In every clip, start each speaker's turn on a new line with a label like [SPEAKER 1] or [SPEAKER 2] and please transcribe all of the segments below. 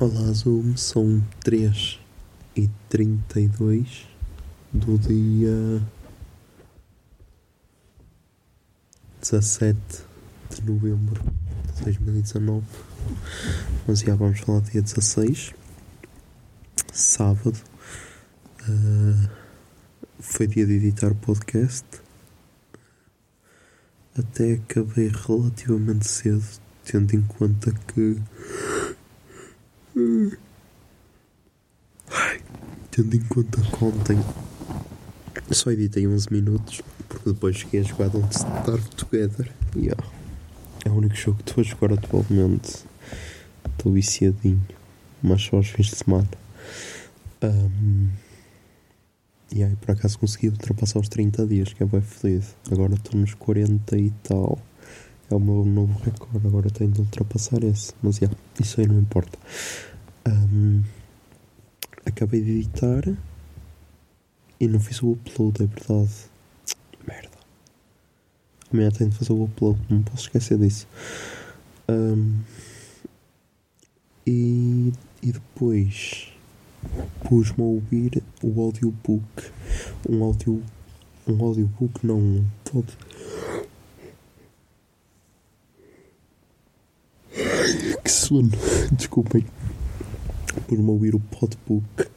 [SPEAKER 1] Olá Zoom, são 3 e 32 do dia 17 de novembro de 2019. Mas já vamos falar dia 16, sábado. Ah, foi dia de editar o podcast. Até acabei relativamente cedo, tendo em conta que Tendo em conta que ontem só editei 11 minutos, porque depois cheguei a jogar Don't Starve Together. Yeah. É o único jogo que estou a jogar atualmente. Estou viciadinho, mas só aos fins de semana. Um, e aí, por acaso consegui ultrapassar os 30 dias, que é bem feliz. Agora estou nos 40 e tal. É o meu novo recorde. Agora tenho de ultrapassar esse. Mas yeah, isso aí não importa. Um, acabei de editar e não fiz o upload, é verdade. Merda. Amanhã tenho de fazer o upload, não posso esquecer disso. Um, e, e depois pus-me a ouvir o audiobook. Um audio. Um audiobook não, pod. Que sono. Desculpem por-me ouvir o podbook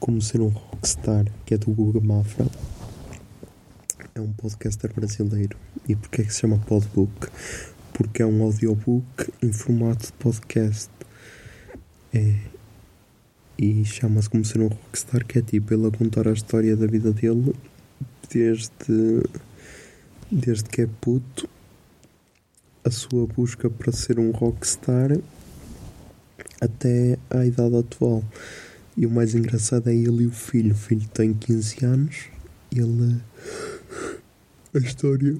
[SPEAKER 1] Como Ser um Rockstar, que é do Guga Mafra. É um podcaster brasileiro. E porquê é que se chama podbook? Porque é um audiobook em formato de podcast. É. E chama-se Como Ser um Rockstar, que é tipo ele a contar a história da vida dele desde. desde que é puto, a sua busca para ser um rockstar até à idade atual. E o mais engraçado é ele e o filho. O filho tem 15 anos. Ele. A história.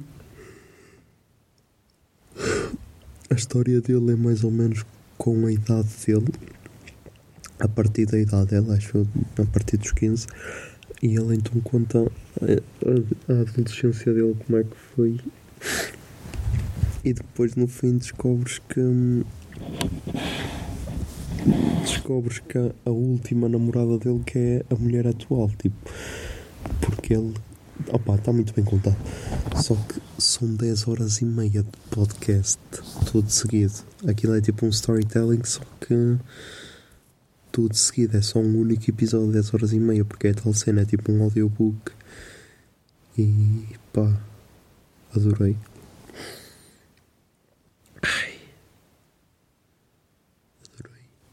[SPEAKER 1] A história dele é mais ou menos com a idade dele. A partir da idade dela, acho a partir dos 15. E ele então conta a, a, a adolescência dele, como é que foi. E depois no fim descobres que. Descobres que a, última namorada dele que é a mulher atual, tipo, porque ele, opá, está muito bem contado, só que são 10 horas e meia de podcast, tudo seguido, aquilo é tipo um storytelling, só que tudo seguido, é só um único episódio de 10 horas e meia, porque é tal cena, é tipo um audiobook, e pá, adorei.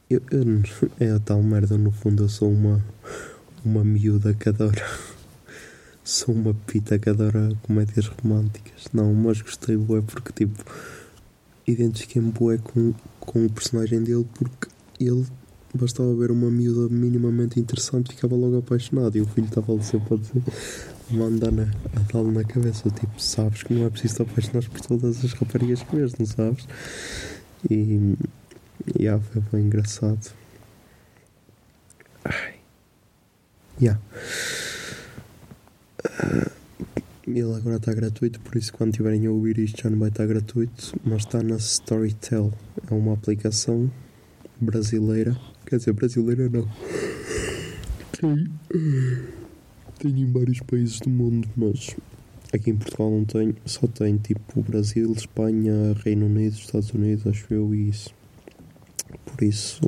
[SPEAKER 1] Eu, eu é tal merda, no fundo eu sou uma, uma miúda que adora. Sou uma pita que adora comédias românticas. Não, mas gostei bué porque tipo identifiquei-me bué com, com o personagem dele porque ele bastava ver uma miúda minimamente interessante ficava logo apaixonado e o filho estava sempre a dizer mandar na, a dar-lhe na cabeça tipo, sabes que não é preciso te apaixonar por todas as raparigas que vês, não sabes? E Yeah, foi bem engraçado. Ai. Yeah. Ah, ele agora está gratuito, por isso quando tiverem a ouvir isto já não vai estar gratuito, mas está na Storytel. É uma aplicação brasileira. Quer dizer, brasileira não. Tem, tem em vários países do mundo, mas aqui em Portugal não tem. Só tem tipo Brasil, Espanha, Reino Unido, Estados Unidos, acho eu, e isso. Por isso,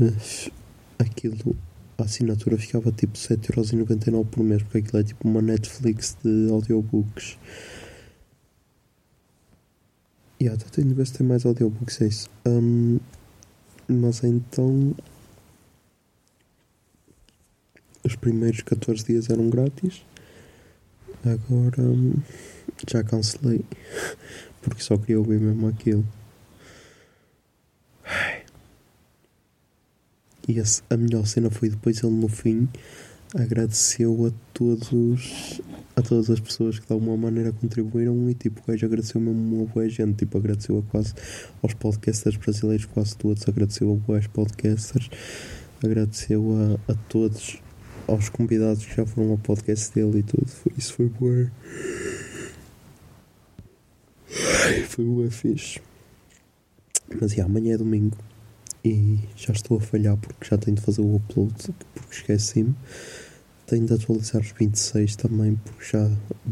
[SPEAKER 1] eh, aquilo, a assinatura ficava tipo 7,99€ por mês, porque aquilo é tipo uma Netflix de audiobooks. E yeah, estou tendo ver se tem mais audiobooks, é isso. Um, mas então. Os primeiros 14 dias eram grátis. Agora hum, já cancelei. Porque só queria ouvir mesmo aquilo. E esse- a melhor cena foi depois ele no fim agradeceu a todos a todas as pessoas que de alguma maneira contribuíram e tipo o gajo agradeceu mesmo uma boa gente, tipo agradeceu a quase aos podcasters brasileiros, quase todos, agradeceu a boas podcasters, agradeceu a, a todos aos convidados que já foram ao podcast dele e tudo, isso foi bué. Foi bué fixe. Mas yeah, amanhã é domingo e já estou a falhar porque já tenho de fazer o upload porque esqueci-me. Tenho de atualizar os 26 também porque já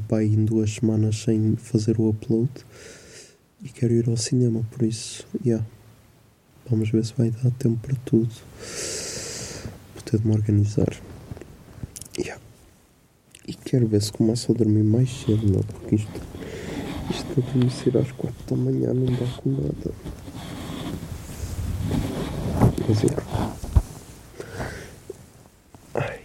[SPEAKER 1] vai em duas semanas sem fazer o upload. E quero ir ao cinema por isso yeah. vamos ver se vai dar tempo para tudo. Vou ter de me organizar. Yeah. e quero ver se começo a dormir mais cedo não porque isto isto de adormecer às 4 da manhã não dá com nada yeah. Ai.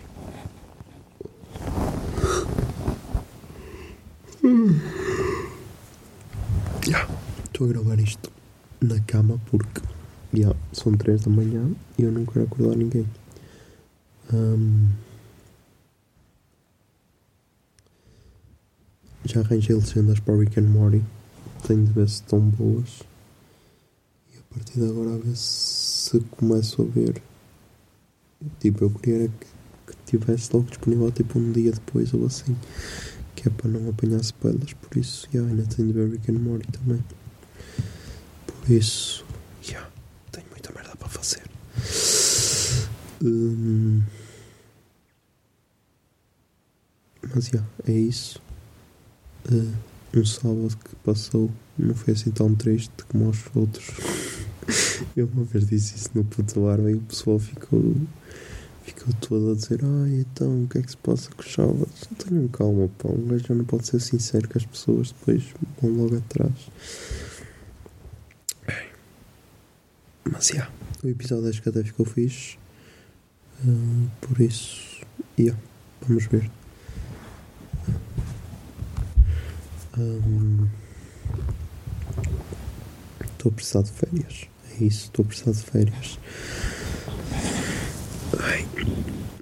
[SPEAKER 1] Ya, Estou a gravar isto na cama porque ya, são 3 da manhã e eu não quero acordar ninguém. Ahm, já arranjei legendas para Rick and Morty. Tenho de ver se estão boas. E a partir de agora a ver se começo a ver. Tipo, eu queria que, que tivesse logo disponível tipo um dia depois ou assim. Que é para não apanhar spoilers. Por isso, yeah, ainda tenho de ver Rick and Morty também. Por isso, yeah, tenho muita merda para fazer. Hum, mas yeah, é isso. Uh, um sábado que passou não foi assim tão triste como os outros. Eu uma vez disse isso no puto bar e o pessoal ficou, ficou todo a dizer ai então o que é que se passa com os sábados? Tenham calma pá, um gajo já não pode ser sincero que as pessoas depois vão logo atrás. Mas já, yeah, o episódio acho que até ficou fixe. Uh, por isso, yeah, vamos ver. Um, Estou a precisar de férias. É isso, estou a precisar de férias. Ai,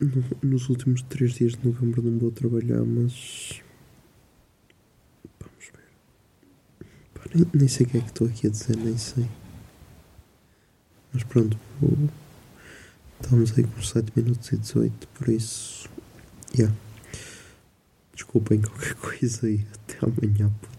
[SPEAKER 1] no- nos últimos três dias de novembro não vou trabalhar, mas. Vamos ver. Pá, nem, nem sei o que é que estou aqui a dizer, nem sei. Mas pronto, vou- estamos aí com 7 minutos e 18, por isso. Yeah. Desculpem qualquer coisa e até amanhã, putos.